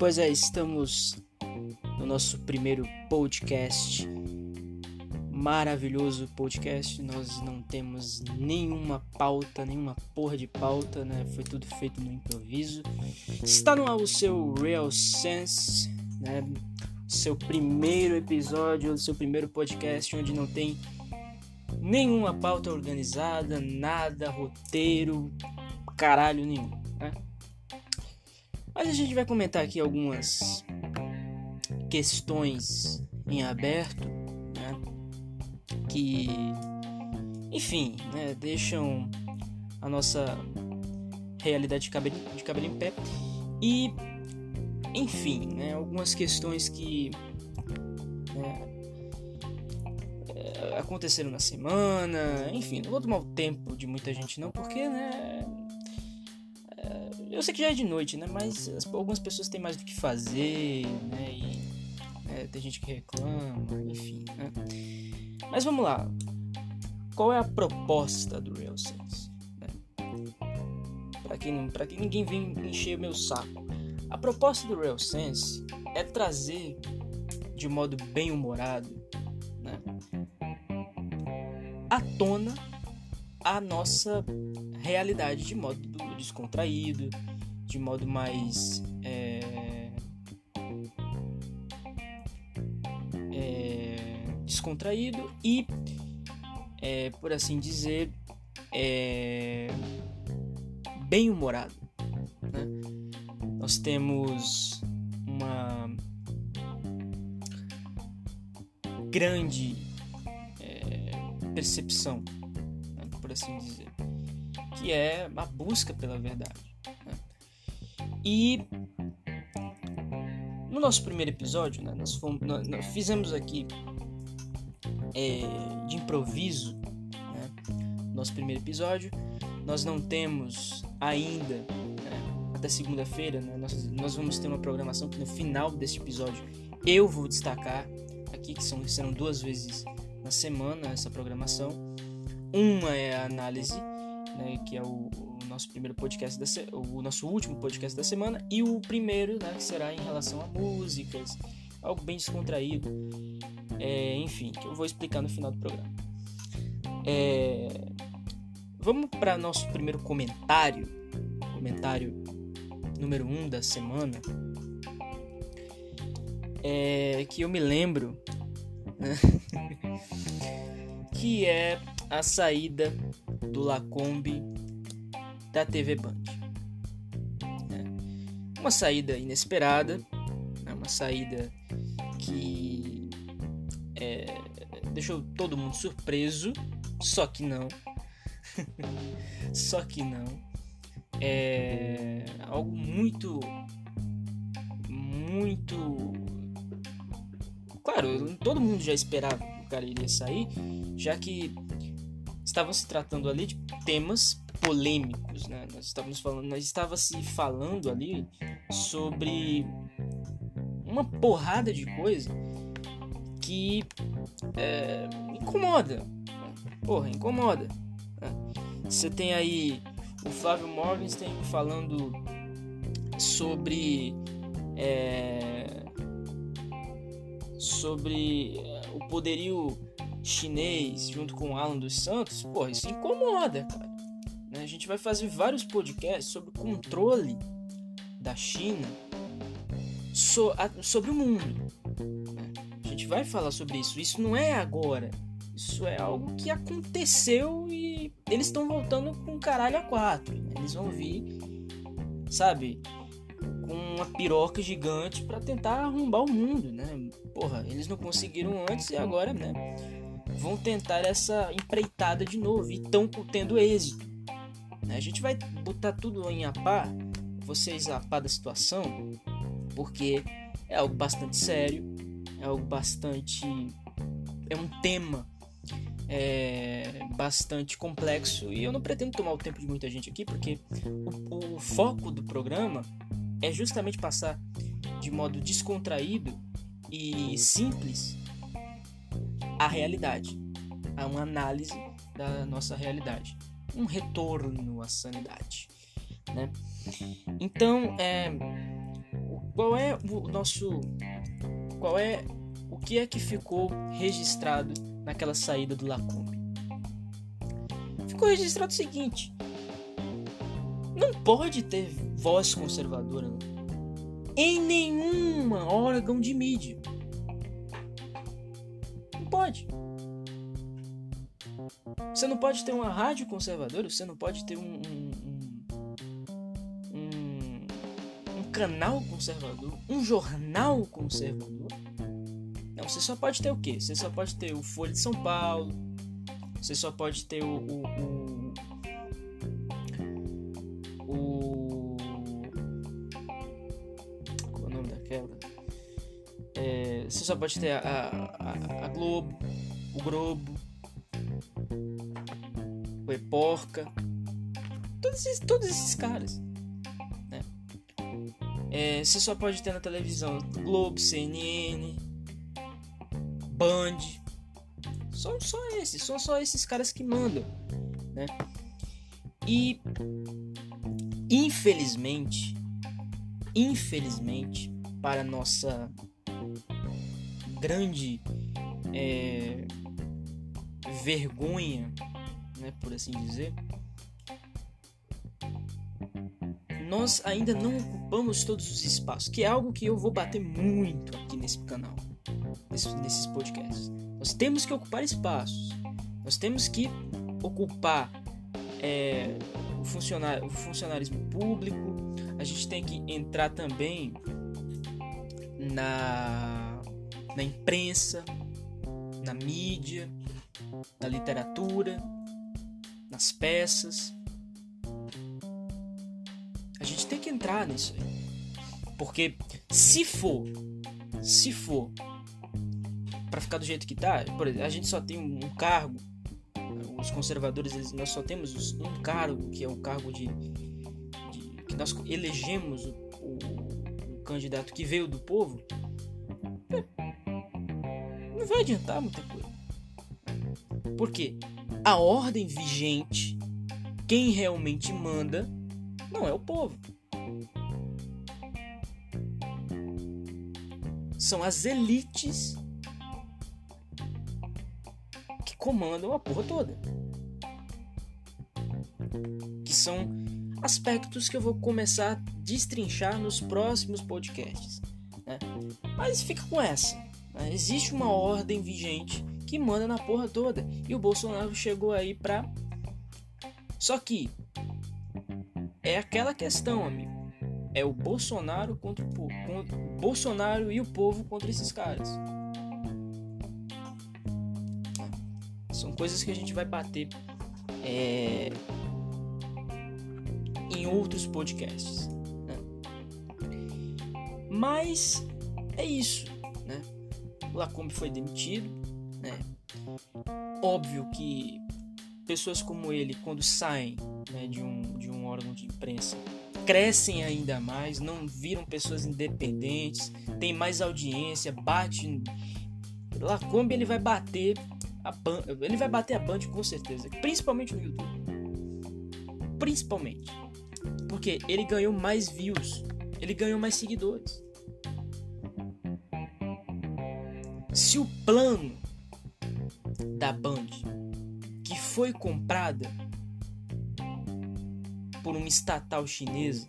Pois é, estamos no nosso primeiro podcast. Maravilhoso podcast. Nós não temos nenhuma pauta, nenhuma porra de pauta, né? Foi tudo feito no improviso. Está no ar o seu Real Sense, né? Seu primeiro episódio, seu primeiro podcast onde não tem nenhuma pauta organizada, nada, roteiro, caralho nenhum, né? Mas a gente vai comentar aqui algumas questões em aberto, né? Que, enfim, né? deixam a nossa realidade de cabelo, de cabelo em pé. E, enfim, né? algumas questões que né? É, aconteceram na semana. Enfim, não vou tomar o tempo de muita gente, não, porque, né? Eu sei que já é de noite, né? Mas algumas pessoas têm mais do que fazer, né? E né, tem gente que reclama, enfim, né? Mas vamos lá. Qual é a proposta do Real Sense? Né? Para quem, pra que ninguém vem encher meu saco. A proposta do Real Sense é trazer de modo bem humorado, né? À tona a nossa realidade de modo descontraído, de modo mais é, é, descontraído e, é, por assim dizer, é, bem humorado. Né? Nós temos uma grande percepção, né? por assim dizer que é a busca pela verdade. Né? E no nosso primeiro episódio, né, nós, fomos, nós, nós fizemos aqui é, de improviso, né, nosso primeiro episódio. Nós não temos ainda, né, até segunda-feira, né, nós, nós vamos ter uma programação que no final deste episódio eu vou destacar aqui, que são, serão duas vezes na semana essa programação. Uma é a análise né, que é o, o, nosso primeiro podcast da se... o nosso último podcast da semana e o primeiro, né, será em relação a músicas, algo bem descontraído, é, enfim, que eu vou explicar no final do programa. É, vamos para nosso primeiro comentário, comentário número 1 um da semana, é, que eu me lembro, né, que é a saída do Lacombe da TV Band. É uma saída inesperada, é uma saída que é, deixou todo mundo surpreso, só que não. só que não. É algo muito. Muito. Claro, todo mundo já esperava que o cara iria sair, já que estavam se tratando ali de temas polêmicos, né? Nós estávamos falando, nós estava se falando ali sobre uma porrada de coisa que é, incomoda, porra, incomoda. Né? Você tem aí o Flávio Morgenstern falando sobre é, sobre é, o poderio chinês junto com o Alan dos Santos, porra, isso incomoda, cara. Né? A gente vai fazer vários podcasts sobre o controle da China sobre o mundo. Né? A gente vai falar sobre isso. Isso não é agora. Isso é algo que aconteceu e eles estão voltando com caralho a quatro. Né? Eles vão vir, sabe, uma piroca gigante para tentar arrombar o mundo, né? Porra, eles não conseguiram antes e agora, né? vão tentar essa empreitada de novo e estão tendo êxito. Né? A gente vai botar tudo em a par, vocês a par da situação, porque é algo bastante sério, é algo bastante. é um tema é, bastante complexo e eu não pretendo tomar o tempo de muita gente aqui, porque o, o foco do programa é justamente passar de modo descontraído e simples a realidade, a uma análise da nossa realidade. um retorno à sanidade. Né? Então, é, qual é o nosso. Qual é. O que é que ficou registrado naquela saída do Lacombe? Ficou registrado o seguinte: não pode ter voz conservadora em nenhuma órgão de mídia. Não pode. Você não pode ter uma rádio conservadora, você não pode ter um, um, um, um canal conservador, um jornal conservador. Não, você só pode ter o quê? Você só pode ter o Folha de São Paulo, você só pode ter o, o, o, só pode ter a, a, a Globo, o Globo, o Eporca, todos esses, todos esses caras. Né? É, você só pode ter na televisão Globo, CNN, Band. São só esses, são só esses caras que mandam. Né? E infelizmente, infelizmente, para nossa grande é, vergonha né, por assim dizer, nós ainda não ocupamos todos os espaços, que é algo que eu vou bater muito aqui nesse canal, nesses, nesses podcasts. Nós temos que ocupar espaços, nós temos que ocupar é, o, funcionário, o funcionarismo público, a gente tem que entrar também na, na imprensa, na mídia, na literatura, nas peças. A gente tem que entrar nisso aí. Porque se for, se for para ficar do jeito que tá, por exemplo, a gente só tem um cargo, os conservadores nós só temos um cargo que é o cargo de, de que nós elegemos o, o, o, candidato que veio do povo. Não vai adiantar muita coisa. Por quê? a ordem vigente, quem realmente manda, não é o povo. São as elites que comandam a porra toda. Que são aspectos que eu vou começar a destrinchar nos próximos podcasts. Né? Mas fica com essa. Né? Existe uma ordem vigente que manda na porra toda. E o Bolsonaro chegou aí pra. Só que é aquela questão, amigo. É o Bolsonaro contra o povo. Bolsonaro e o povo contra esses caras. São coisas que a gente vai bater é, em outros podcasts. Né? Mas é isso. Lacombe foi demitido. Né? Óbvio que pessoas como ele, quando saem né, de, um, de um órgão de imprensa, crescem ainda mais, não viram pessoas independentes, tem mais audiência, bate. Lacombe ele vai bater a Band, ele vai bater a Band com certeza, principalmente no YouTube. Principalmente. Porque ele ganhou mais views, ele ganhou mais seguidores. Se o plano da Band, que foi comprada por uma estatal chinesa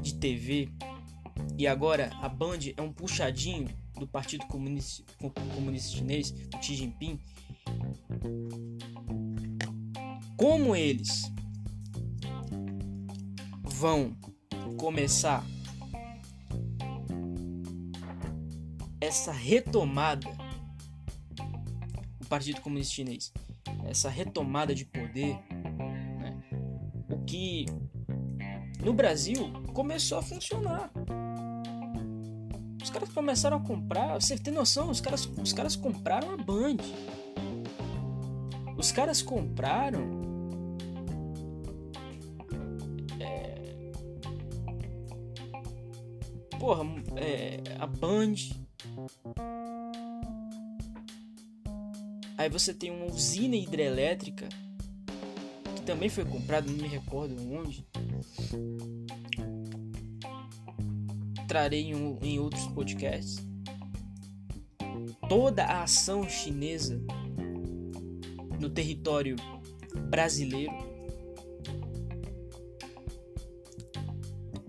de TV e agora a Band é um puxadinho do Partido Comunista, Comunista Chinês, do Xi Jinping. Como eles vão começar essa retomada do Partido Comunista Chinês, essa retomada de poder, né, o que no Brasil começou a funcionar. Os caras começaram a comprar, você tem noção? Os caras, os caras compraram a Band. Os caras compraram é, porra, é, a Band, Aí você tem uma usina hidrelétrica que também foi comprada, não me recordo onde. Trarei em, em outros podcasts. Toda a ação chinesa no território brasileiro.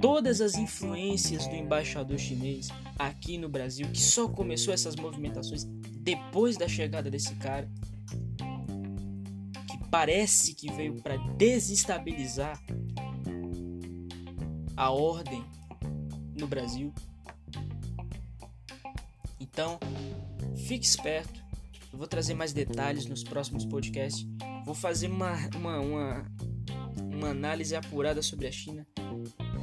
Todas as influências do embaixador chinês aqui no Brasil, que só começou essas movimentações depois da chegada desse cara, que parece que veio para desestabilizar a ordem no Brasil. Então, fique esperto. Eu vou trazer mais detalhes nos próximos podcasts. Vou fazer uma, uma, uma, uma análise apurada sobre a China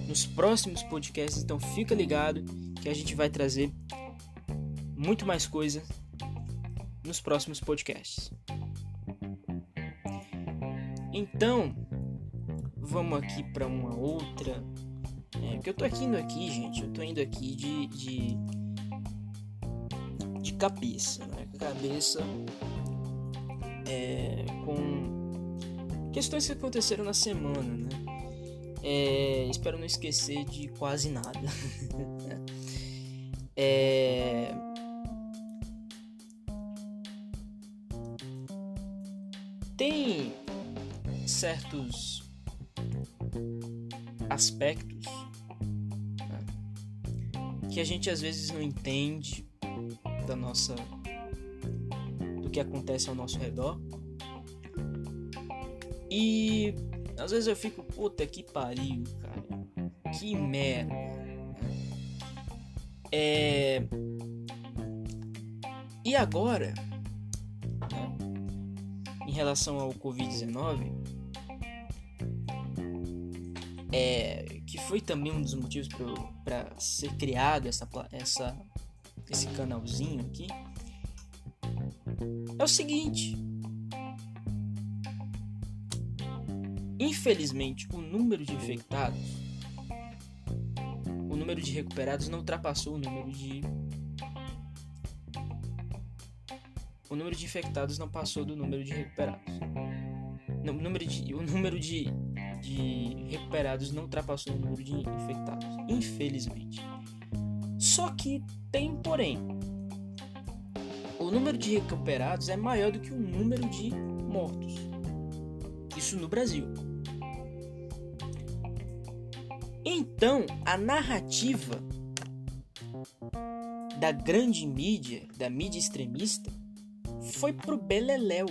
nos próximos podcasts. Então, fica ligado que a gente vai trazer muito mais coisa nos próximos podcasts. Então, vamos aqui para uma outra. É, porque eu tô aqui indo aqui, gente. Eu tô indo aqui de. de, de cabeça, né? Cabeça. É, com questões que aconteceram na semana, né? É, espero não esquecer de quase nada. É... certos aspectos né, que a gente às vezes não entende da nossa do que acontece ao nosso redor. E às vezes eu fico puta que pariu cara que merda. É... E agora, né, em relação ao Covid-19, é, que foi também um dos motivos para ser criado essa, essa, esse canalzinho aqui, é o seguinte. Infelizmente, o número de infectados número de recuperados não ultrapassou o número de. O número de infectados não passou do número de recuperados. o número de, o número de, de recuperados não ultrapassou o número de infectados, infelizmente. Só que tem porém. O número de recuperados é maior do que o número de mortos. Isso no Brasil. Então, a narrativa da grande mídia, da mídia extremista, foi pro beleléu.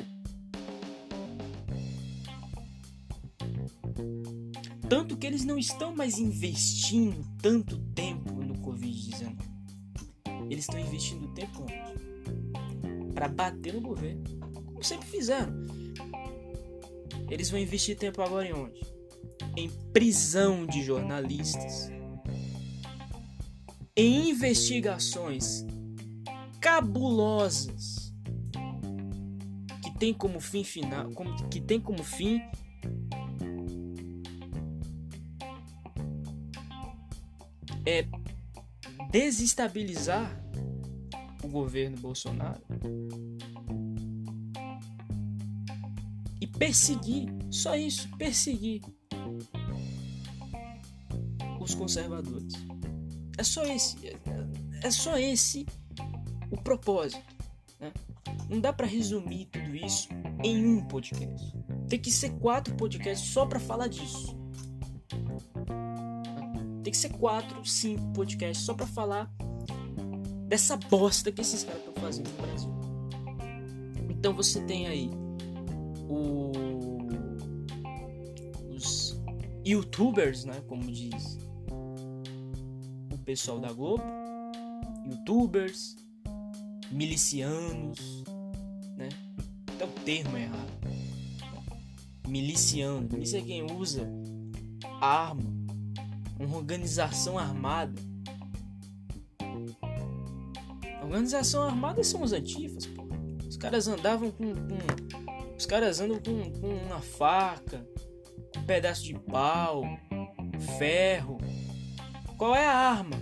Tanto que eles não estão mais investindo tanto tempo no Covid-19. Eles estão investindo tempo? Para bater no governo. Como sempre fizeram. Eles vão investir tempo agora em onde? em prisão de jornalistas, em investigações cabulosas que tem como fim final, que tem como fim desestabilizar o governo Bolsonaro e perseguir, só isso, perseguir os conservadores. É só esse, é só esse o propósito. Né? Não dá para resumir tudo isso em um podcast. Tem que ser quatro podcasts só para falar disso. Que ser quatro, cinco podcasts só para falar dessa bosta que esses caras estão fazendo no Brasil. Então você tem aí o... os youtubers, né, como diz pessoal da Globo, youtubers, milicianos, né? Até o termo é errado. Miliciano, milícia é quem usa arma, uma organização armada. Organização armada são os antifas, pô. Os caras andavam com, com os caras andam com, com uma faca, com um pedaço de pau, ferro, qual é a arma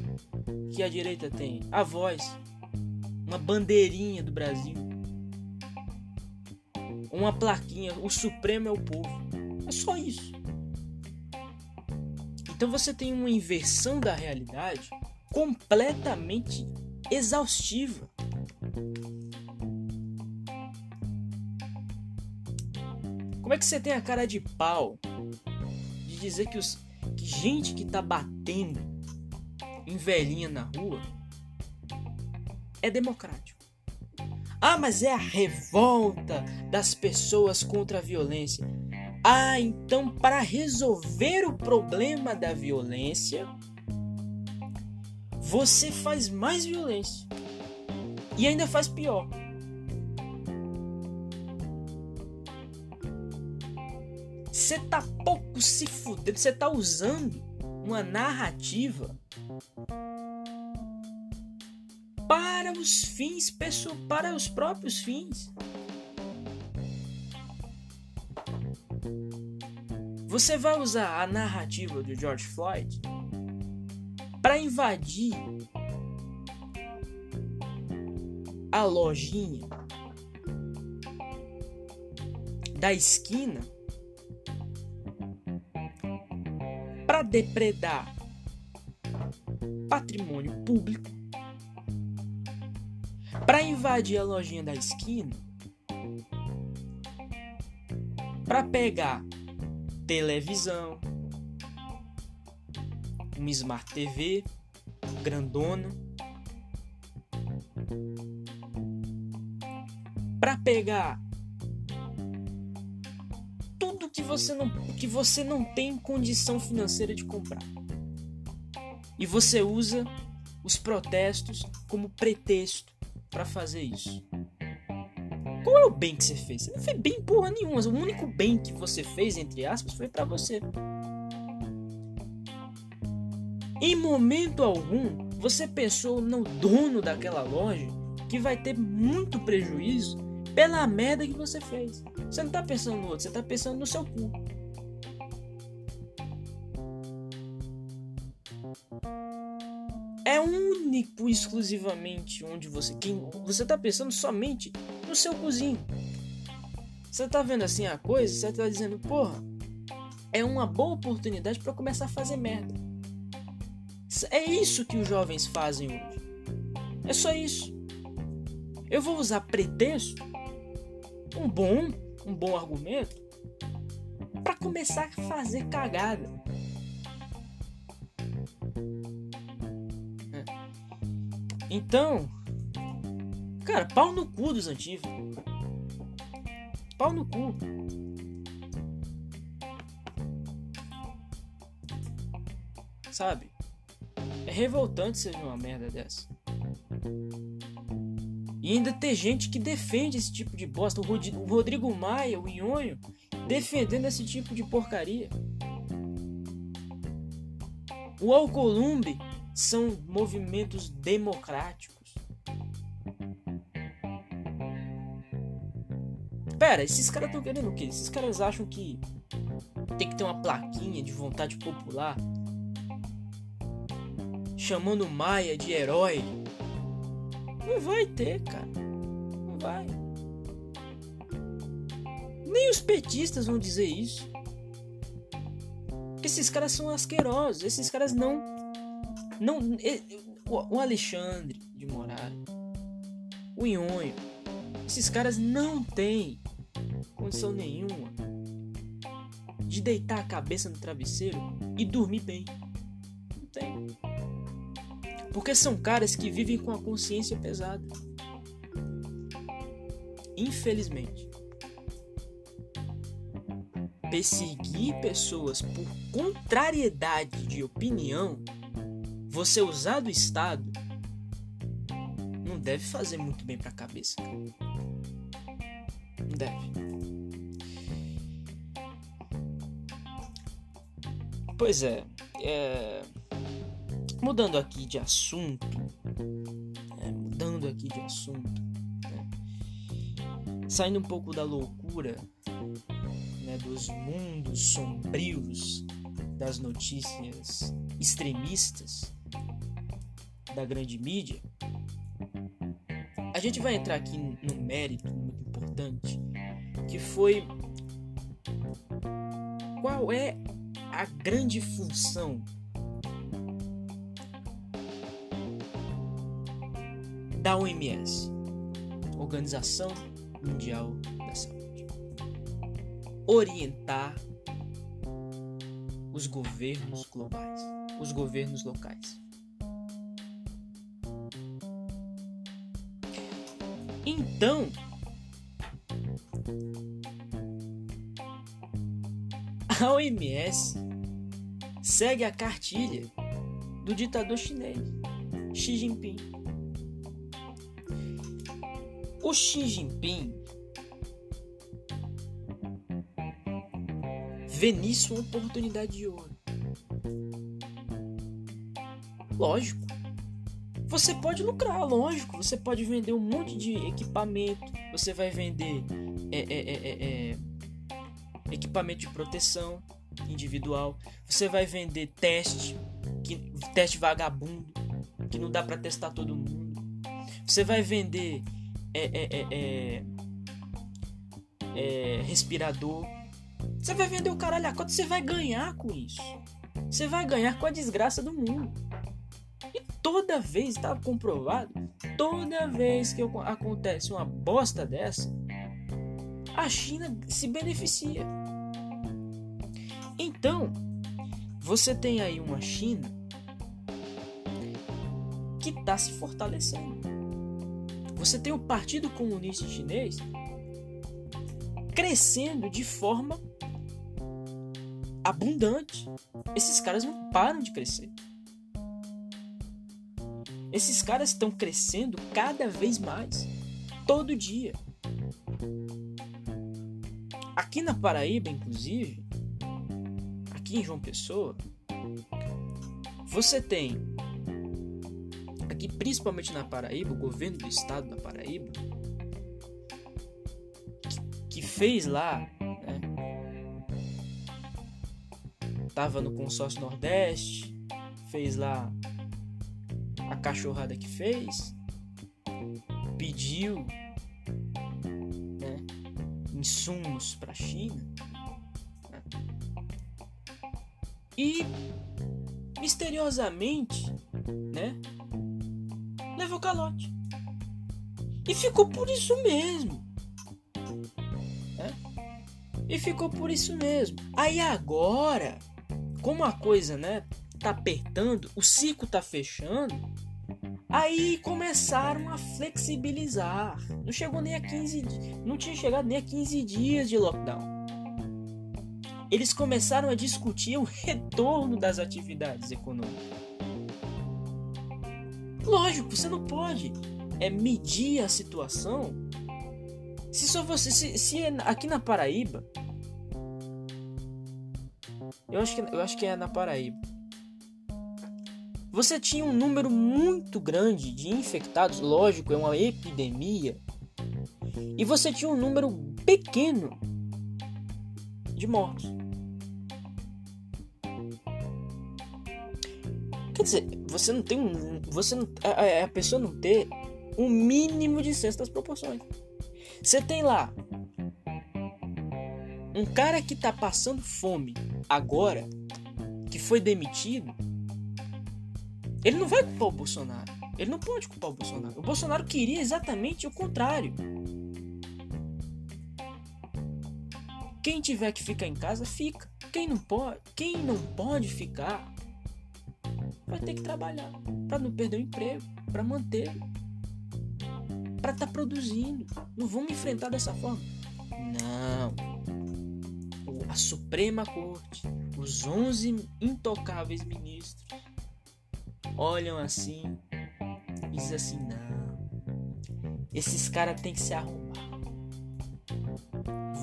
que a direita tem? A voz. Uma bandeirinha do Brasil. uma plaquinha, o Supremo é o povo. É só isso. Então você tem uma inversão da realidade completamente exaustiva. Como é que você tem a cara de pau de dizer que, os, que gente que tá batendo em velhinha na rua é democrático? Ah, mas é a revolta das pessoas contra a violência. Ah, então para resolver o problema da violência, você faz mais violência. E ainda faz pior. Você tá pouco se fudendo, você tá usando uma narrativa para os fins para os próprios fins. Você vai usar a narrativa do George Floyd para invadir a lojinha da esquina para depredar patrimônio público, para invadir a lojinha da esquina, para pegar televisão, uma Smart TV grandona para pegar tudo que você não que você não tem condição financeira de comprar. E você usa os protestos como pretexto para fazer isso. Qual é o bem que você fez? Você não fez bem porra nenhuma. O único bem que você fez, entre aspas, foi para você. Em momento algum, você pensou no dono daquela loja que vai ter muito prejuízo pela merda que você fez. Você não tá pensando no outro, você tá pensando no seu cu. É único exclusivamente onde você quem você tá pensando somente no seu cozinho. Você tá vendo assim a coisa, você tá dizendo, porra, é uma boa oportunidade para começar a fazer merda. É isso que os jovens fazem hoje. É só isso. Eu vou usar pretexto, um bom, um bom argumento, para começar a fazer cagada. É. Então, cara, pau no cu dos antigos. Pau no cu. Sabe? É revoltante ver uma merda dessa. E ainda tem gente que defende esse tipo de bosta. O Rodrigo Maia, o Nhonho, defendendo esse tipo de porcaria. O Alcolumbre são movimentos democráticos. Pera, esses caras estão querendo o quê? Esses caras acham que tem que ter uma plaquinha de vontade popular chamando Maia de herói. Não vai ter, cara. Não vai. Nem os petistas vão dizer isso. Porque esses caras são asquerosos. Esses caras não. não o Alexandre de Moraes, o Nhonho, esses caras não têm condição nenhuma de deitar a cabeça no travesseiro e dormir bem. Não tem. Porque são caras que vivem com a consciência pesada. Infelizmente. Perseguir pessoas por contrariedade de opinião, você usar do Estado, não deve fazer muito bem pra cabeça. Não deve. Pois é, é Mudando aqui de assunto, é, mudando aqui de assunto, né? saindo um pouco da loucura, né, dos mundos sombrios das notícias extremistas da grande mídia, a gente vai entrar aqui no mérito muito importante que foi qual é a grande função da OMS, Organização Mundial da Saúde, orientar os governos globais, os governos locais. Então, a OMS segue a cartilha do ditador chinês Xi Jinping. O Xi Jinping vê nisso uma oportunidade de ouro. Lógico. Você pode lucrar, lógico. Você pode vender um monte de equipamento. Você vai vender é, é, é, equipamento de proteção individual. Você vai vender teste, que, teste vagabundo, que não dá para testar todo mundo. Você vai vender respirador você vai vender o caralho a quanto você vai ganhar com isso. Você vai ganhar com a desgraça do mundo. E toda vez, está comprovado, toda vez que acontece uma bosta dessa, a China se beneficia. Então, você tem aí uma China que está se fortalecendo. Você tem o Partido Comunista Chinês crescendo de forma abundante. Esses caras não param de crescer. Esses caras estão crescendo cada vez mais, todo dia. Aqui na Paraíba, inclusive, aqui em João Pessoa, você tem, aqui principalmente na Paraíba, o governo do estado da Paraíba, que, que fez lá tava no consórcio Nordeste, fez lá a cachorrada que fez, pediu né, insumos para a China e misteriosamente, né, levou calote e ficou por isso mesmo. Né? E ficou por isso mesmo. Aí agora como a coisa, né, tá apertando, o ciclo tá fechando, aí começaram a flexibilizar. Não chegou nem a 15, não tinha chegado nem a 15 dias de lockdown. Eles começaram a discutir o retorno das atividades econômicas. Lógico, você não pode é medir a situação. Se só você, se, se é aqui na Paraíba eu acho que, eu acho que é na Paraíba. Você tinha um número muito grande de infectados, lógico, é uma epidemia. E você tinha um número pequeno de mortos. Quer dizer, você não tem um. Você não, a, a pessoa não ter um mínimo de senso das proporções. Você tem lá um cara que tá passando fome agora, que foi demitido, ele não vai culpar o Bolsonaro. Ele não pode culpar o Bolsonaro. O Bolsonaro queria exatamente o contrário. Quem tiver que ficar em casa, fica. Quem não pode, quem não pode ficar, vai ter que trabalhar para não perder o emprego, para manter, para estar tá produzindo. Não vamos enfrentar dessa forma. Não a Suprema Corte, os 11 intocáveis ministros, olham assim e dizem assim: não, esses caras têm que se arrumar.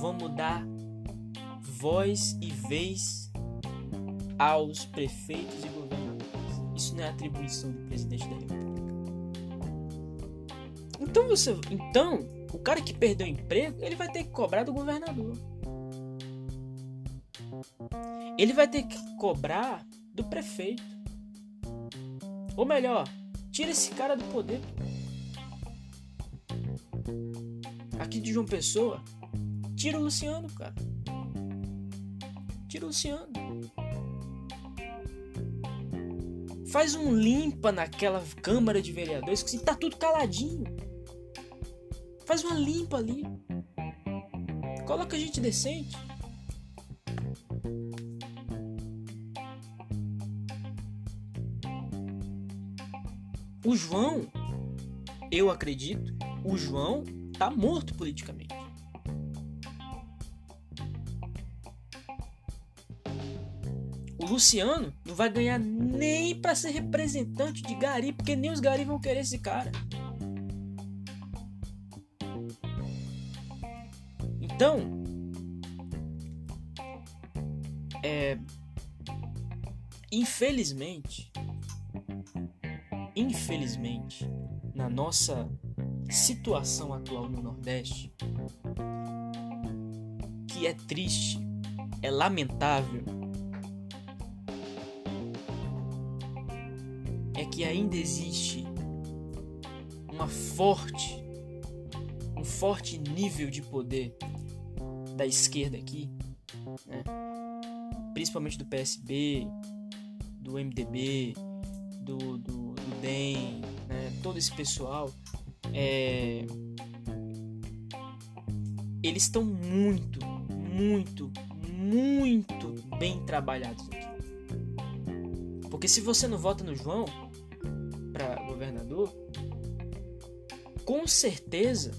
Vamos dar voz e vez aos prefeitos e. Isso não é atribuição do presidente da República. Então você, então o cara que perdeu o emprego, ele vai ter que cobrar do governador ele vai ter que cobrar do prefeito. Ou melhor, tira esse cara do poder. Aqui de João Pessoa, Tira o Luciano, cara. Tira o Luciano. Faz um limpa naquela Câmara de Vereadores que tá tudo caladinho. Faz uma limpa ali. Coloca gente decente. O João, eu acredito, o João tá morto politicamente. Luciano não vai ganhar nem para ser representante de Gari, porque nem os Gari vão querer esse cara. Então, é, infelizmente, infelizmente, na nossa situação atual no Nordeste, que é triste, é lamentável, é que ainda existe uma forte, um forte nível de poder da esquerda aqui, né? principalmente do PSB, do MDB, do, do, do DEM, né? todo esse pessoal, é... eles estão muito, muito, muito bem trabalhados aqui. Porque se você não vota no João certeza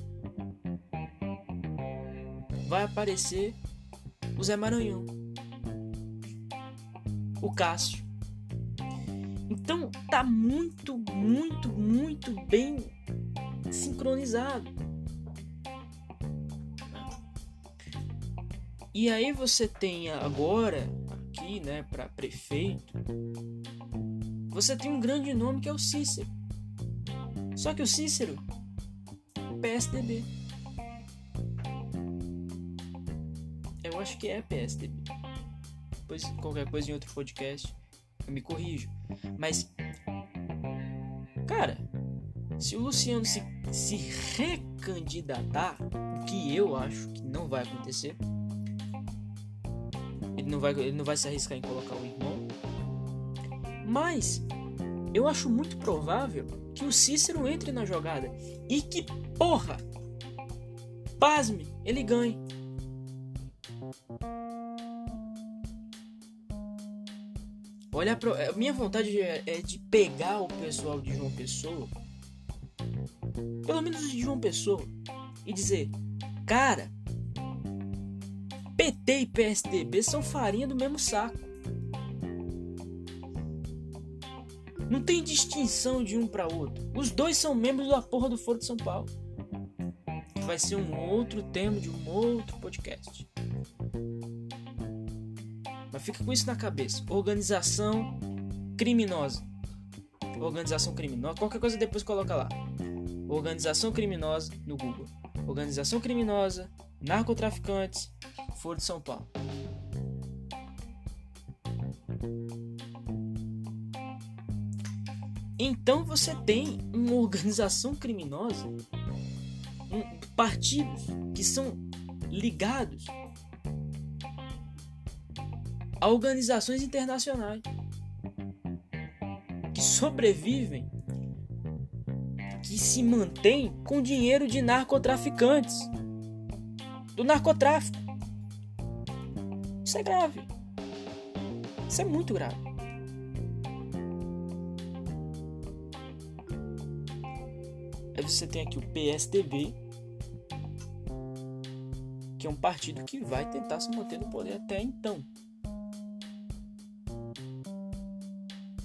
vai aparecer o Zé Maranhão, o Cássio. Então tá muito, muito, muito bem sincronizado. E aí você tem agora aqui, né, para prefeito, você tem um grande nome que é o Cícero. Só que o Cícero, PSDB. Eu acho que é PSDB. Depois, qualquer coisa em outro podcast, eu me corrijo. Mas, cara, se o Luciano se, se recandidatar, o que eu acho que não vai acontecer, ele não vai, ele não vai se arriscar em colocar o irmão. Mas eu acho muito provável que o Cícero entre na jogada e que, porra, pasme, ele ganhe. Olha, pro... É, minha vontade é, é de pegar o pessoal de João Pessoa, pelo menos de João Pessoa, e dizer: Cara, PT e PSDB são farinha do mesmo saco. Não tem distinção de um para outro. Os dois são membros da porra do Foro de São Paulo. Vai ser um outro tema de um outro podcast. Mas fica com isso na cabeça. Organização criminosa. Organização criminosa. Qualquer coisa depois coloca lá. Organização criminosa no Google. Organização criminosa, narcotraficantes, Foro de São Paulo. Então você tem uma organização criminosa, um, partidos que são ligados a organizações internacionais que sobrevivem, que se mantêm com dinheiro de narcotraficantes, do narcotráfico. Isso é grave. Isso é muito grave. Você tem aqui o PSDB, que é um partido que vai tentar se manter no poder até então.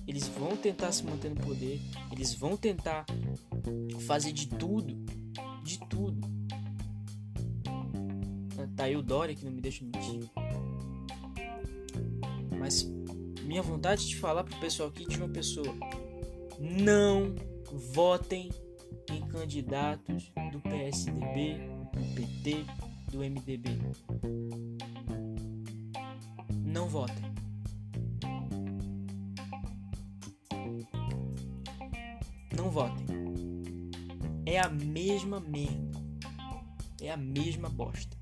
Eles vão tentar se manter no poder, eles vão tentar fazer de tudo, de tudo. Tá aí o Dória que não me deixa mentir. Mas minha vontade de falar pro pessoal aqui de uma pessoa: não votem em candidatos do PSDB, do PT, do MDB. Não votem. Não votem. É a mesma merda. É a mesma bosta.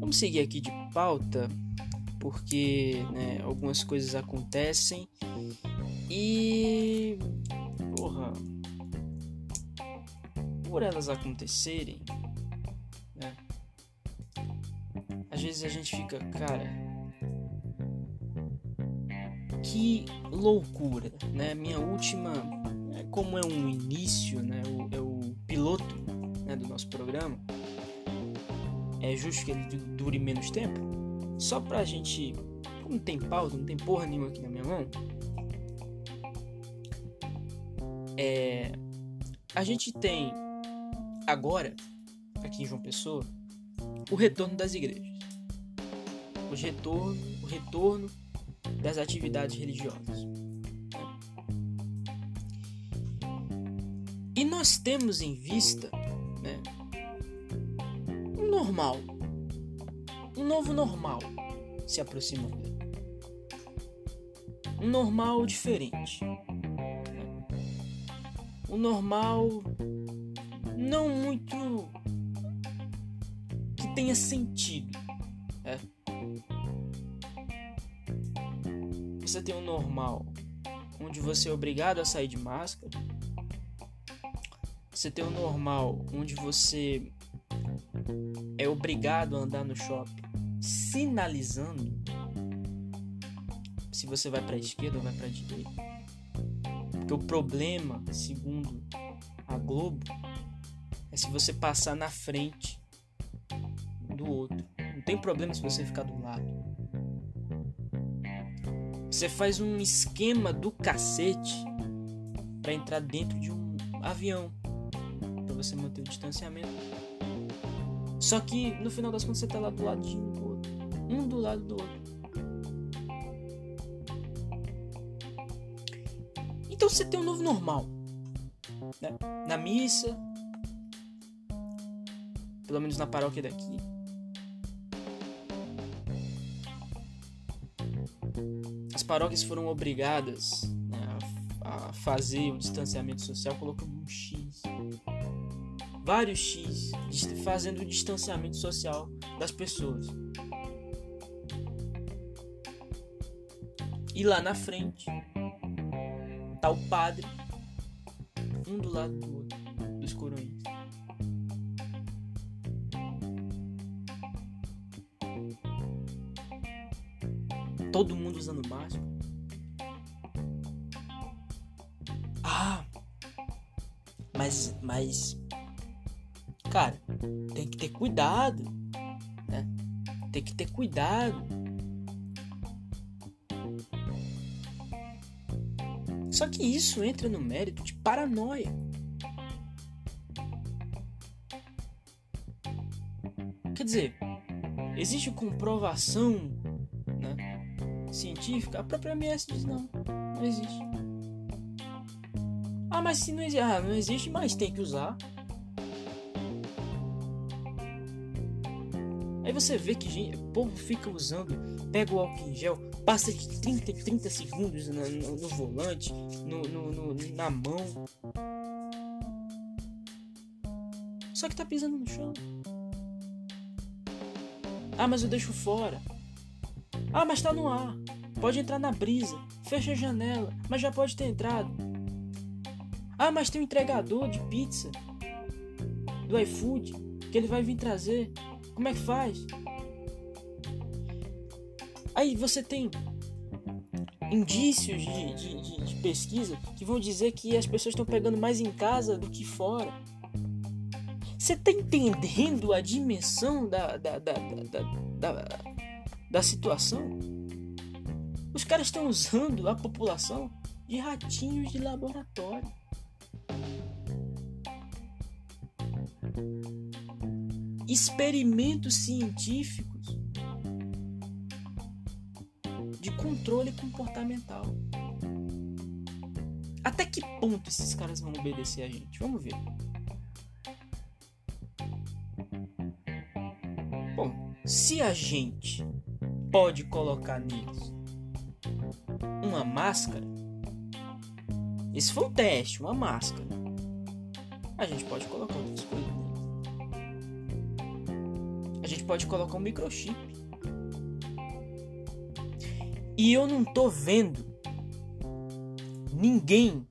Vamos seguir aqui de pauta, porque né, algumas coisas acontecem e. Porra. Por elas acontecerem, né? Às vezes a gente fica, cara. Que loucura, né? Minha última. É, como é um início, né? É o piloto né, do nosso programa é justo que ele dure menos tempo? Só pra gente. Como não tem pauta, não tem porra nenhuma aqui na minha mão. A gente tem agora, aqui em João Pessoa, o retorno das igrejas. O retorno, o retorno das atividades religiosas. E nós temos em vista né, normal. Um novo normal se aproximando. Um normal diferente. Um normal não muito que tenha sentido. É. Você tem um normal onde você é obrigado a sair de máscara. Você tem um normal onde você é obrigado a andar no shopping sinalizando se você vai para esquerda ou vai para direita. Porque o problema, segundo a Globo, é se você passar na frente do outro. Não tem problema se você ficar do lado. Você faz um esquema do cacete para entrar dentro de um avião para você manter o distanciamento. Só que no final das contas você tá lá do lado de um do outro. Um do lado do outro. Então você tem um novo normal. Né? Na missa, pelo menos na paróquia daqui. As paróquias foram obrigadas né, a, fazer um distanciamento social colocando um X vários X fazendo o distanciamento social das pessoas. E lá na frente tá o padre, um do lado do outro, dos coroinhas. Todo mundo usando máscara. Ah, mas, mas cara, tem que ter cuidado, né? Tem que ter cuidado. Só que isso entra no mérito de paranoia. Quer dizer, existe comprovação né, científica? A própria MS diz não, não existe. Ah, mas se não existe, ah, não existe, mas tem que usar. Aí você vê que gente, o povo fica usando, pega o álcool em gel, passa de 30 em 30 segundos no, no, no volante, no, na mão. Só que tá pisando no chão. Ah, mas eu deixo fora. Ah, mas tá no ar. Pode entrar na brisa. Fecha a janela, mas já pode ter entrado. Ah, mas tem um entregador de pizza do iFood que ele vai vir trazer. Como é que faz? Aí você tem indícios de, de, de, pesquisa que vão dizer que as pessoas estão pegando mais em casa do que fora. Você está entendendo a dimensão da, da, da, da, da, da situação? Os caras estão usando a população de ratinhos de laboratório experimentos científicos controle comportamental. Até que ponto esses caras vão obedecer a gente? Vamos ver. Bom, se a gente pode colocar neles uma máscara, esse foi um teste, uma máscara. A gente pode colocar outras coisas. A gente pode colocar um microchip. E eu não tô vendo ninguém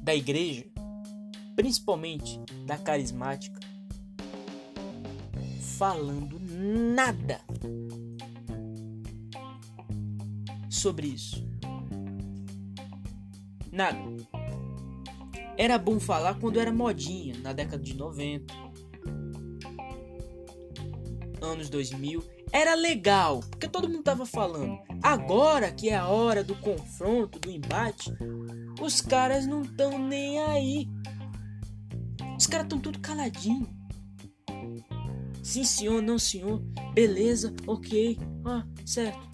da igreja, principalmente da carismática, falando nada sobre isso. Nada. Era bom falar quando era modinha, na década de 90, anos 2000. Era legal, porque todo mundo tava falando. Agora que é a hora do confronto, do embate, os caras não estão nem aí. Os caras estão tudo caladinho. Sim, senhor, não, senhor. Beleza, ok. Ah, certo.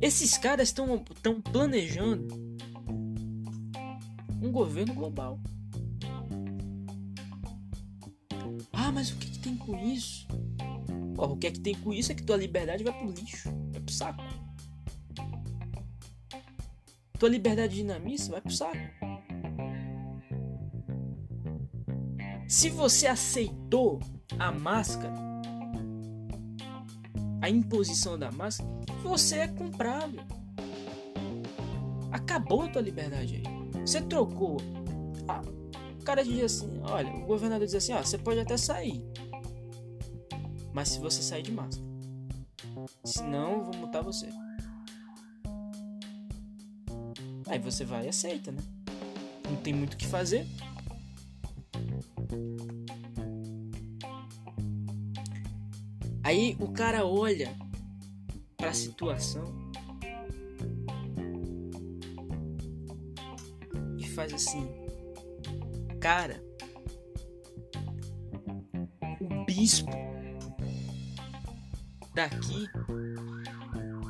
Esses caras estão planejando um governo global. Com isso? Porra, o que é que tem com isso é que tua liberdade vai pro lixo, vai pro saco. Tua liberdade de dinamismo vai pro saco. Se você aceitou a máscara, a imposição da máscara, você é comprável. Acabou a tua liberdade aí. Você trocou. Ah, o cara diz assim: olha, o governador diz assim: ó, você pode até sair. Mas se você sair de máscara. Senão, vou multar você. Aí você vai e aceita, né? Não tem muito o que fazer. Aí o cara olha para a situação e faz assim, cara, o bispo daqui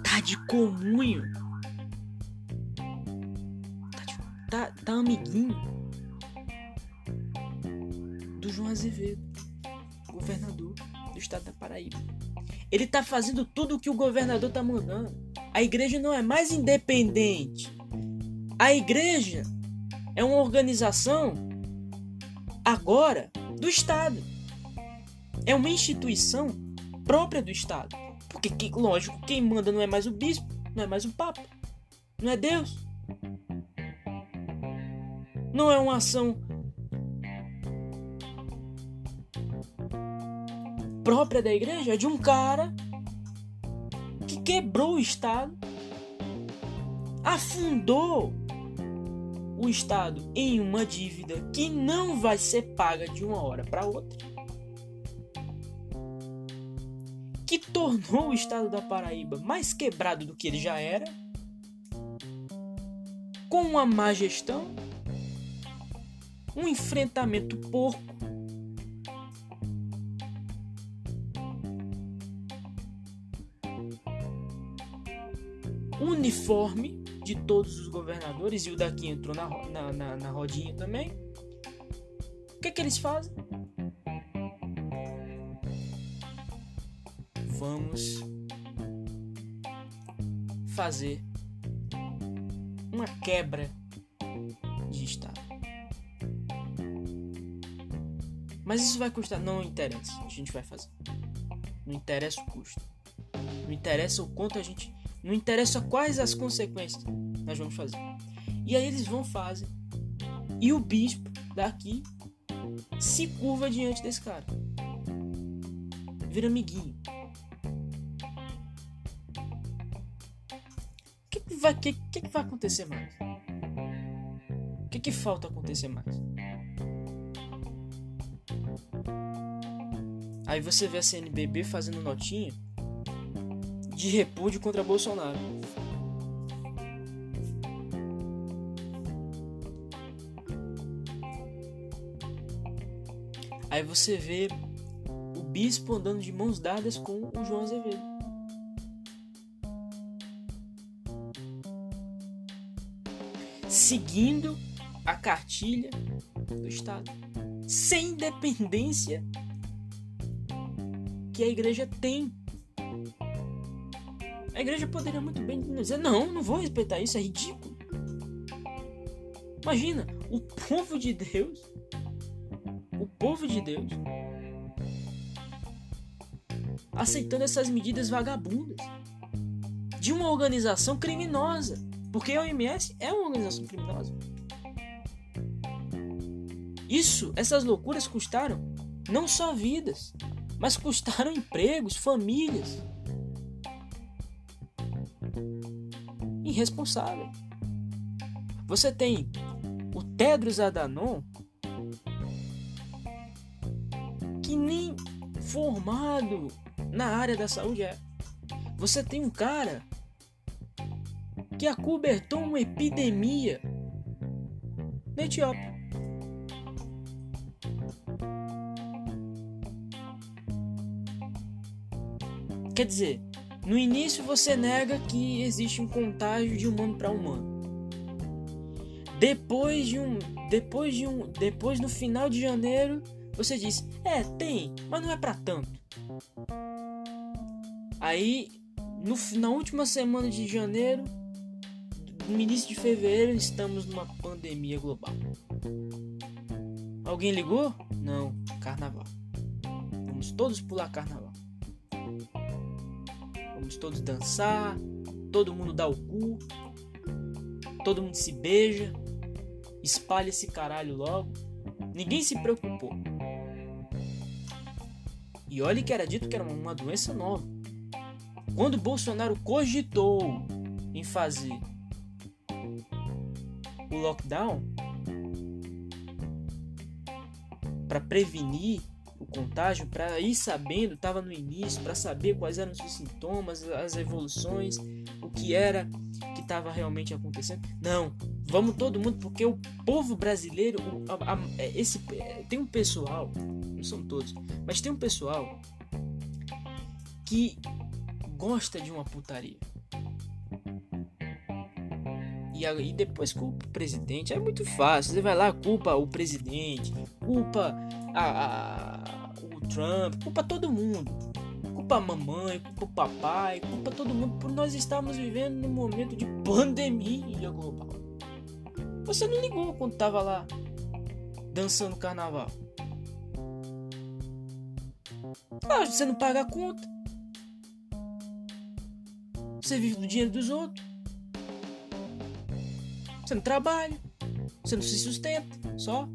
tá de comunho, tá, de, tá, tá amiguinho do João Azevedo, governador do estado da Paraíba. Ele está fazendo tudo o que o governador está mandando. A igreja não é mais independente. A igreja é uma organização agora do Estado. É uma instituição própria do Estado. Porque, lógico, quem manda não é mais o bispo, não é mais o Papa, não é Deus. Não é uma ação própria da igreja é de um cara que quebrou o Estado, afundou o Estado em uma dívida que não vai ser paga de uma hora para outra, que tornou o Estado da Paraíba mais quebrado do que ele já era, com uma má gestão, um enfrentamento porco uniforme de todos os governadores e o daqui entrou na, na, na, na rodinha também. O que, que eles fazem? Vamos fazer uma quebra de Estado. Mas isso vai custar? Não interessa. A gente vai fazer. Não interessa o custo. Não interessa o quanto a gente não interessa quais as consequências nós vamos fazer. E aí eles vão fazer. E o bispo daqui se curva diante desse cara. Vira amiguinho. Vai, que, que, que vai acontecer mais? O que, que falta acontecer mais? Aí você vê a CNBB fazendo notinha de repúdio contra Bolsonaro. Aí você vê o bispo andando de mãos dadas com o João Azevedo. Seguindo a cartilha do Estado. Sem independência que a igreja tem a igreja poderia muito bem dizer: não, não vou respeitar isso, é ridículo. Imagina, o povo de Deus, o povo de Deus, aceitando essas medidas vagabundas de uma organização criminosa, porque a OMS é uma organização criminosa. Isso, essas loucuras custaram não só vidas, mas custaram empregos, famílias. Irresponsável. Você tem o Tedros Adhanom, que nem formado na área da saúde é. Você tem um cara que acobertou uma epidemia na Etiópia. Quer dizer, no início você nega que existe um contágio de humano para humano. Depois de um, depois de um, depois no final de janeiro, você diz: "É, tem, mas não é para tanto". Aí, no, na última semana de janeiro, no início de fevereiro, estamos numa pandemia global. Alguém ligou? Não, carnaval. Vamos todos pular carnaval. Vamos todos dançar, todo mundo dá o cu, todo mundo se beija, espalha esse caralho logo. Ninguém se preocupou. E olha que era dito que era uma doença nova. Quando Bolsonaro cogitou em fazer o lockdown para prevenir o contágio para ir sabendo, estava no início, para saber quais eram os sintomas, as evoluções, o que era que estava realmente acontecendo. Não, vamos todo mundo, porque o povo brasileiro, a, a, é, esse é, tem um pessoal, não são todos, mas tem um pessoal que gosta de uma putaria. E aí depois culpa o presidente. É muito fácil. Você vai lá, culpa o presidente, culpa a, a, o Trump, culpa todo mundo. Culpa a mamãe, culpa o papai, culpa todo mundo por nós estarmos vivendo num momento de pandemia global. Você não ligou quando tava lá dançando carnaval. Ah, você não paga a conta. Você vive do dinheiro dos outros. Você não trabalha. Você não se sustenta. Só.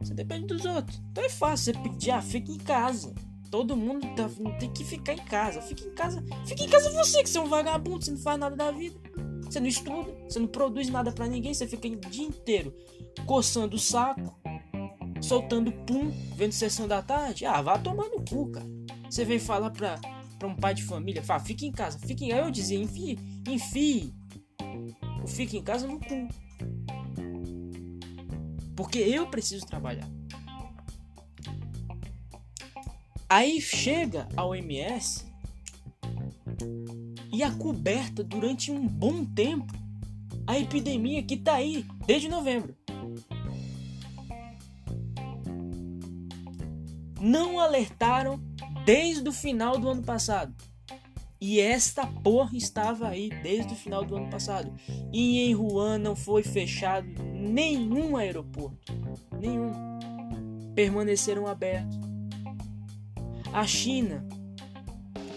Você depende dos outros. Então é fácil você pedir, ah, fica em casa. Todo mundo tá, tem que ficar em casa. Fica em casa. Fica em casa você, que você é um vagabundo, você não faz nada da vida. Você não estuda, você não produz nada para ninguém, você fica o dia inteiro coçando o saco, soltando pum, vendo sessão da tarde. Ah, vá tomar no cu, cara. Você vem falar pra, pra um pai de família, fala, fica em casa, fica em casa. Eu dizia, enfie, enfie fica em casa no cu. Porque eu preciso trabalhar. Aí chega a OMS e a coberta durante um bom tempo a epidemia que tá aí desde novembro. Não alertaram desde o final do ano passado. E esta porra estava aí desde o final do ano passado. E em Wuhan não foi fechado nenhum aeroporto. Nenhum. Permaneceram abertos. A China,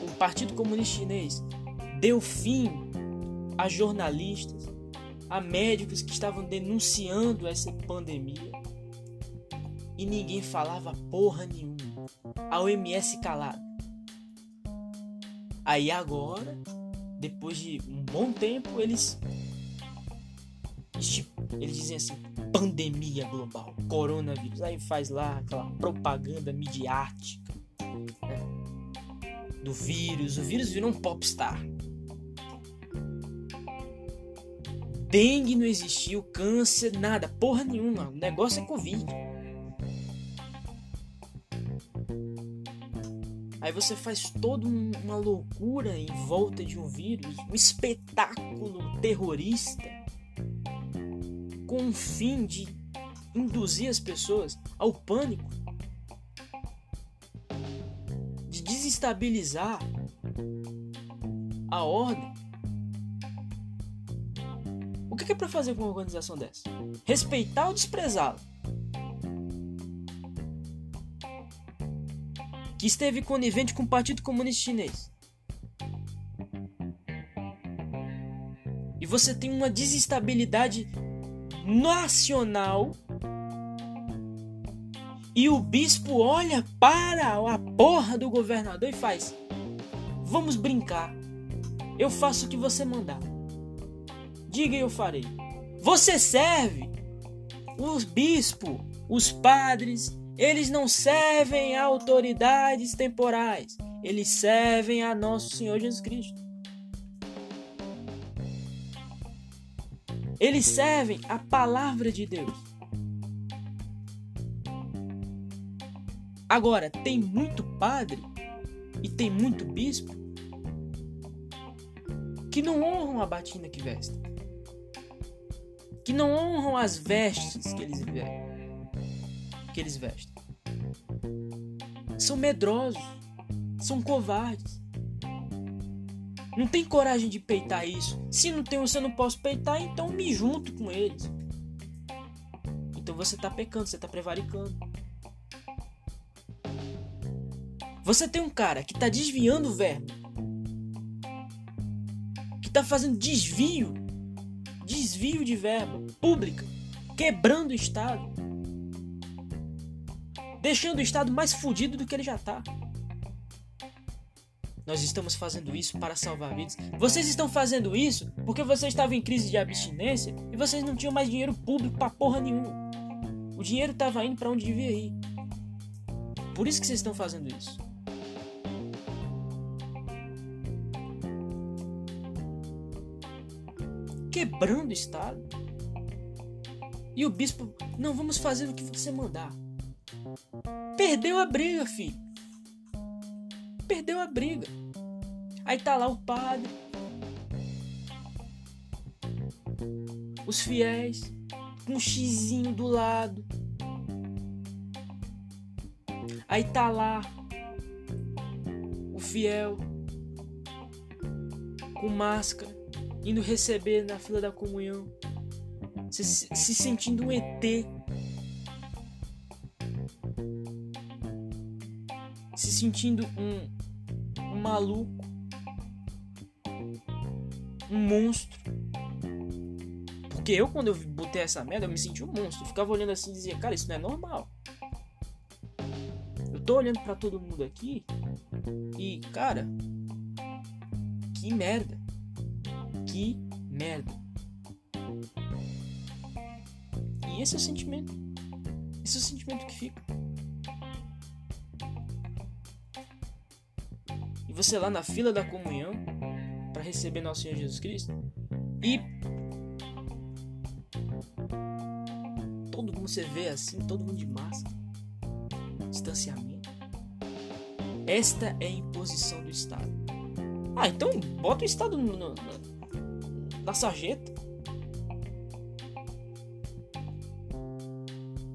o Partido Comunista Chinês, deu fim a jornalistas, a médicos que estavam denunciando essa pandemia. E ninguém falava porra nenhuma. A OMS calada. Aí agora, depois de um bom tempo, eles eles dizem assim, pandemia global, coronavírus. Aí faz lá aquela propaganda midiática né? do vírus. O vírus virou um popstar. Dengue não existiu, câncer, nada, porra nenhuma. O negócio é Covid. Aí você faz toda uma loucura em volta de um vírus, um espetáculo terrorista, com o fim de induzir as pessoas ao pânico, de desestabilizar a ordem. O que, é pra fazer com uma organização dessa? Respeitar ou desprezá-la? Esteve conivente com o Partido Comunista Chinês. E você tem uma desestabilidade nacional. E o bispo olha para a porra do governador e faz: Vamos brincar. Eu faço o que você mandar. Diga e eu farei. Você serve. Os bispos, os padres, eles não servem a autoridades temporais. Eles servem a nosso Senhor Jesus Cristo. Eles servem a palavra de Deus. Agora, tem muito padre e tem muito bispo que não honram a batina que vestem, que não honram as vestes que eles, que eles vestem. São medrosos, são covardes. Não tem coragem de peitar isso. Se não tem, você não posso peitar, então me junto com eles. Então você tá pecando, você tá prevaricando. Você tem um cara que tá desviando o verbo. Que tá fazendo desvio. Desvio de verbo pública. Quebrando o Estado. Deixando o Estado mais fudido do que ele já tá. Nós estamos fazendo isso para salvar vidas. Vocês estão fazendo isso porque vocês estavam em crise de abstinência e vocês não tinham mais dinheiro público para porra nenhuma. O dinheiro estava indo para onde devia ir. Por isso que vocês estão fazendo isso. Quebrando o Estado. E o bispo, não vamos fazer o que você mandar. Perdeu a briga, filho perdeu a briga. Aí tá lá o padre, os fiéis, com um xizinho do lado. Aí tá lá o fiel com máscara, indo receber na fila da comunhão, se, se sentindo um ET se sentindo um, um maluco, um monstro. Porque eu, quando eu botei essa merda, eu me senti um monstro. Eu ficava olhando assim e dizia, cara, isso não é normal. Eu tô olhando para todo mundo aqui e, cara, que merda. Que merda. E esse é o sentimento. Esse é o sentimento que fica. Você lá na fila da comunhão para receber nosso Senhor Jesus Cristo e todo mundo você vê assim, todo mundo de máscara, distanciamento. Esta é a imposição do Estado. Ah, então bota o Estado no, no, na, na sarjeta.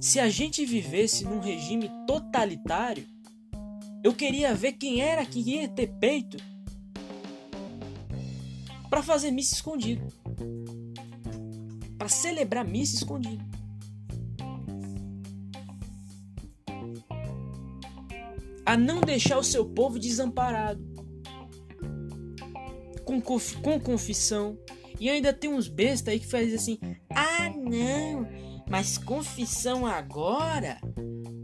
Se a gente vivesse num regime totalitário, eu queria ver quem era que ia ter peito para fazer missa escondido. Para celebrar missa escondido. A não deixar o seu povo desamparado. Com, com confissão. E ainda tem uns bestas aí que fazem assim: ah, não, mas confissão agora?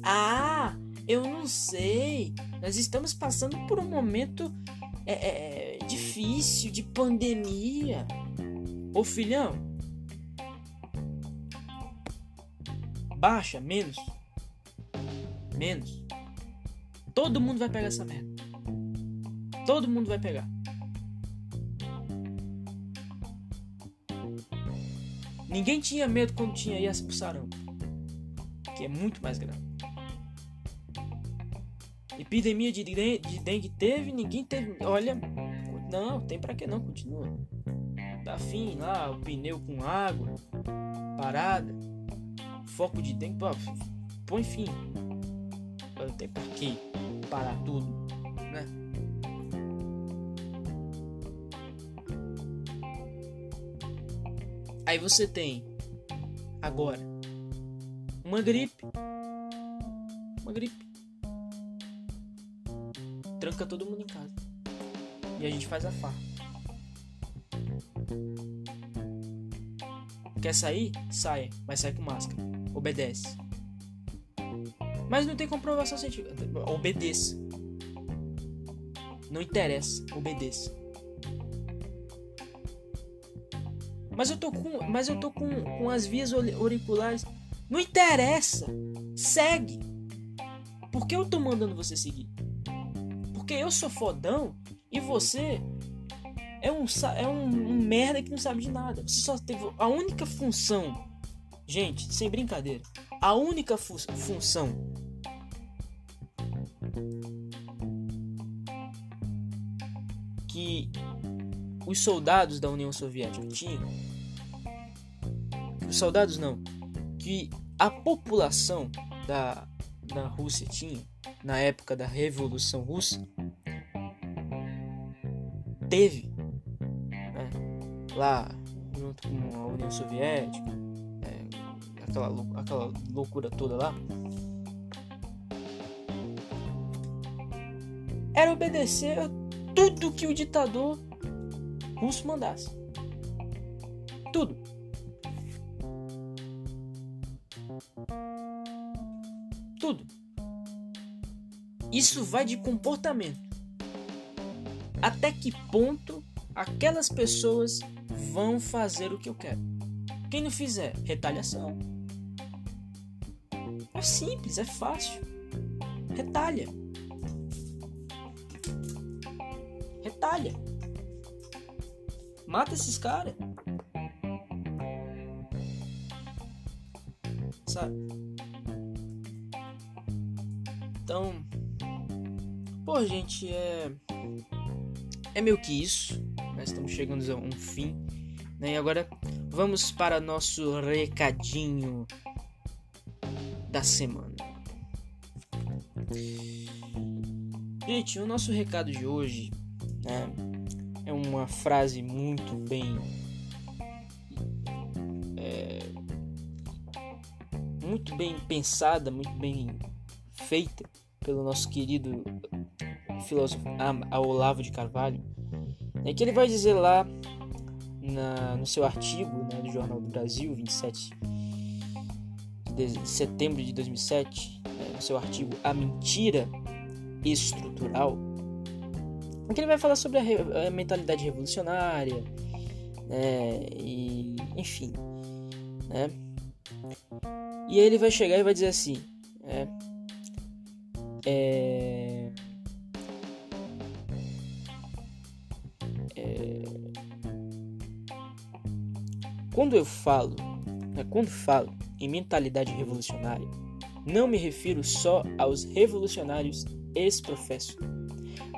Ah, eu não sei. Nós estamos passando por um momento é, é, é, difícil de pandemia. Ô filhão, baixa menos, menos. Todo mundo vai pegar essa merda. Todo mundo vai pegar. Ninguém tinha medo quando tinha IAS pro sarampo, que é muito mais grave. Epidemia de, de dengue teve, ninguém teve. Olha, não, tem pra que não, continua. Dá fim lá, o pneu com água, parada, foco de dengue, pô, põe fim. Não tem pra que parar tudo, né? Aí você tem agora uma gripe. Uma gripe. Tranca todo mundo em casa. E a gente faz a farra. Quer sair? Saia, mas sai com máscara. Obedece. Mas não tem comprovação científica. Obedeça. Não interessa, obedeça. Mas eu tô com, mas eu tô com, com as vias auriculares. Não interessa. Segue. Por que eu tô mandando você seguir? Porque eu sou fodão e você é um, é um, um merda que não sabe de nada. Você só teve a única função. Gente, sem brincadeira. A única fu função que os soldados da União Soviética tinham, os soldados não, que a população da, da Rússia tinha na época da Revolução Russa, teve né, lá junto com a União Soviética, é, aquela, aquela loucura toda lá, era obedecer a tudo que o ditador russo mandasse. Tudo. Isso vai de comportamento. Até que ponto aquelas pessoas vão fazer o que eu quero? Quem não fizer, retaliação. É simples, é fácil. Retalha. Retalha. Mata esses caras. Sabe? Então, pô, gente, é é meio que isso. Nós estamos chegando a um fim, né? E agora vamos para nosso recadinho da semana. Gente, o nosso recado de hoje né, é uma frase muito bem. É, muito bem pensada, muito bem feita pelo nosso querido filósofo Olavo de Carvalho, é que ele vai dizer lá na, no seu artigo né, do Jornal do Brasil, 27 de setembro de 2007, né, no seu artigo A Mentira Estrutural, em que ele vai falar sobre a, a mentalidade revolucionária, né, e enfim, né, e aí ele vai chegar e vai dizer assim, né, é, é, quando eu falo, né, quando falo em mentalidade revolucionária, não me refiro só aos revolucionários ex-professos,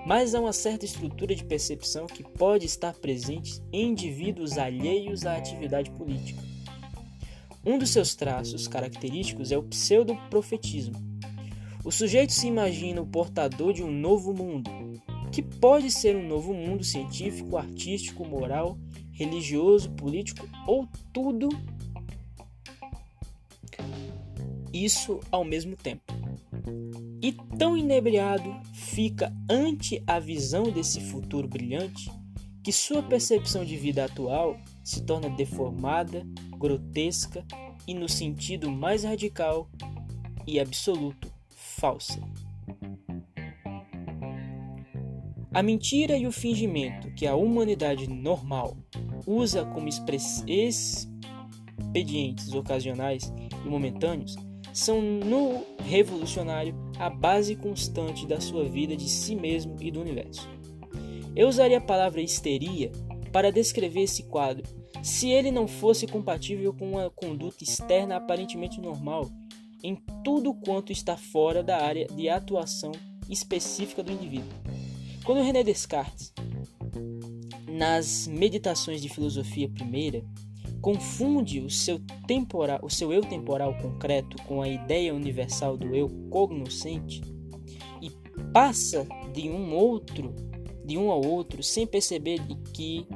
mas a uma certa estrutura de percepção que pode estar presente em indivíduos alheios à atividade política. Um dos seus traços característicos é o pseudo-profetismo, o sujeito se imagina o portador de um novo mundo, que pode ser um novo mundo científico, artístico, moral, religioso, político ou tudo isso ao mesmo tempo. E tão inebriado fica ante a visão desse futuro brilhante que sua percepção de vida atual se torna deformada, grotesca e, no sentido mais radical e absoluto, falsa. A mentira e o fingimento que a humanidade normal usa como expedientes ocasionais e momentâneos são no revolucionário a base constante da sua vida de si mesmo e do universo. Eu usaria a palavra histeria para descrever esse quadro, se ele não fosse compatível com uma conduta externa aparentemente normal em tudo quanto está fora da área de atuação específica do indivíduo. Quando René Descartes, nas Meditações de Filosofia Primeira, confunde o seu, temporal, o seu eu temporal concreto com a ideia universal do eu cognoscente e passa de um outro, de um ao outro, sem perceber que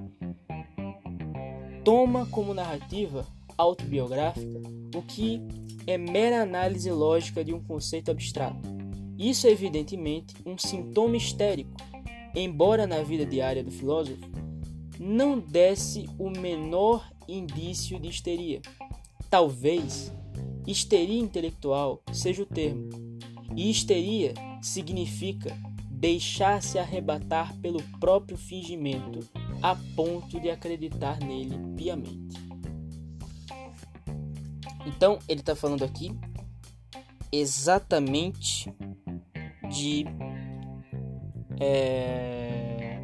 toma como narrativa autobiográfica o que é mera análise lógica de um conceito abstrato. Isso é evidentemente um sintoma histérico, embora na vida diária do filósofo não desse o menor indício de histeria. Talvez histeria intelectual seja o termo, e histeria significa deixar-se arrebatar pelo próprio fingimento a ponto de acreditar nele piamente. Então, ele está falando aqui exatamente de é,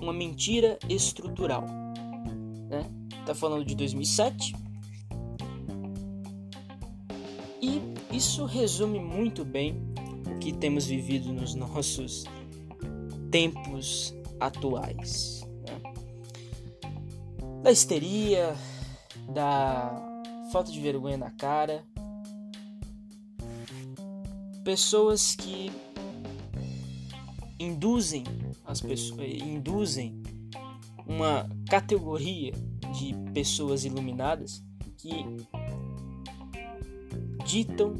uma mentira estrutural. Né? Tá falando de 2007 e isso resume muito bem o que temos vivido nos nossos tempos atuais. Né? Da histeria, da falta de vergonha na cara, pessoas que induzem as pessoas, induzem uma categoria de pessoas iluminadas que ditam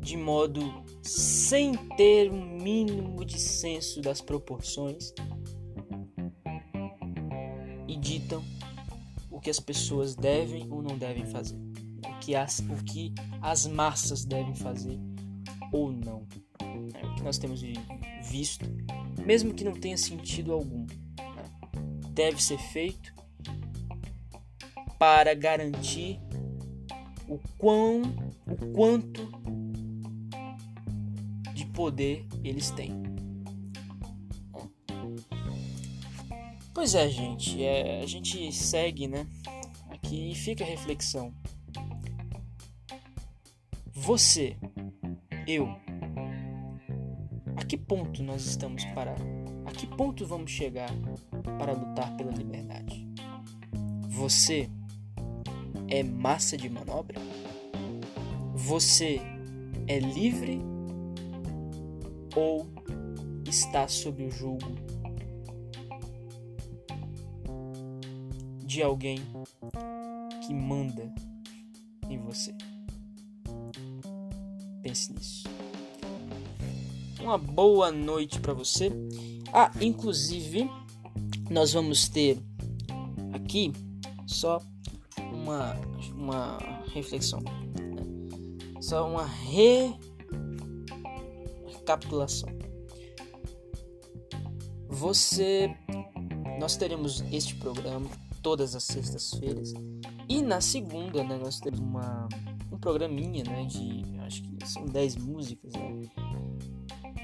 de modo sem ter um mínimo de senso das proporções e ditam que as pessoas devem ou não devem fazer, o que as, o que as massas devem fazer ou não. É o que nós temos visto, mesmo que não tenha sentido algum, né? deve ser feito para garantir o quão, o quanto de poder eles têm. Pois é, gente, é, a gente segue, né? Aqui fica a reflexão. Você, eu, a que ponto nós estamos para. A que ponto vamos chegar para lutar pela liberdade? Você é massa de manobra? Você é livre ou está sob o julgo de alguém que manda em você. Pense nisso. Uma boa noite para você. Ah, inclusive, nós vamos ter aqui só uma, uma reflexão, né? só uma re... recapitulação. Você, nós teremos este programa todas as sextas-feiras. E na segunda, né, nós temos uma, um programinha, né, de acho que são 10 músicas, né?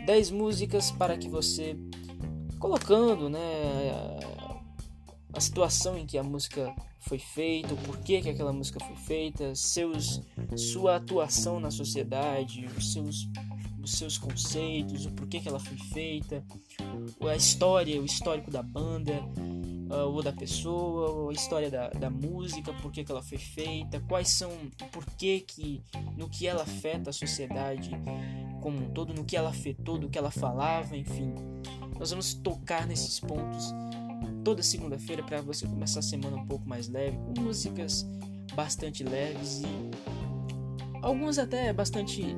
10 músicas para que você colocando, né, a situação em que a música foi feita, o porquê que aquela música foi feita, seus sua atuação na sociedade, os seus os seus conceitos, o porquê que ela foi feita, a história, o histórico da banda, uh, ou da pessoa, a história da, da música, por que, que ela foi feita, quais são, por que que, no que ela afeta a sociedade como um todo, no que ela afetou, do que ela falava, enfim. Nós vamos tocar nesses pontos toda segunda-feira para você começar a semana um pouco mais leve, com músicas bastante leves e algumas até bastante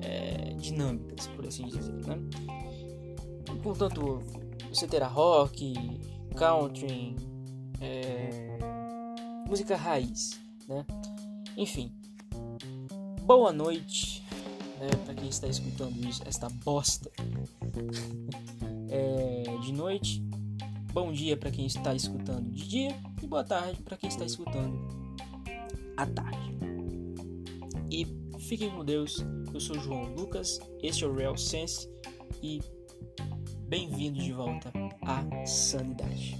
é, dinâmicas, por assim dizer, né? Portanto, você terá rock, country, é, música raiz, né? Enfim, boa noite né, para quem está escutando isso, esta bosta é, de noite. Bom dia para quem está escutando de dia e boa tarde para quem está escutando à tarde. E fiquem com Deus. Eu sou João Lucas, este é o Real Sense e Bem-vindo de volta à sanidade.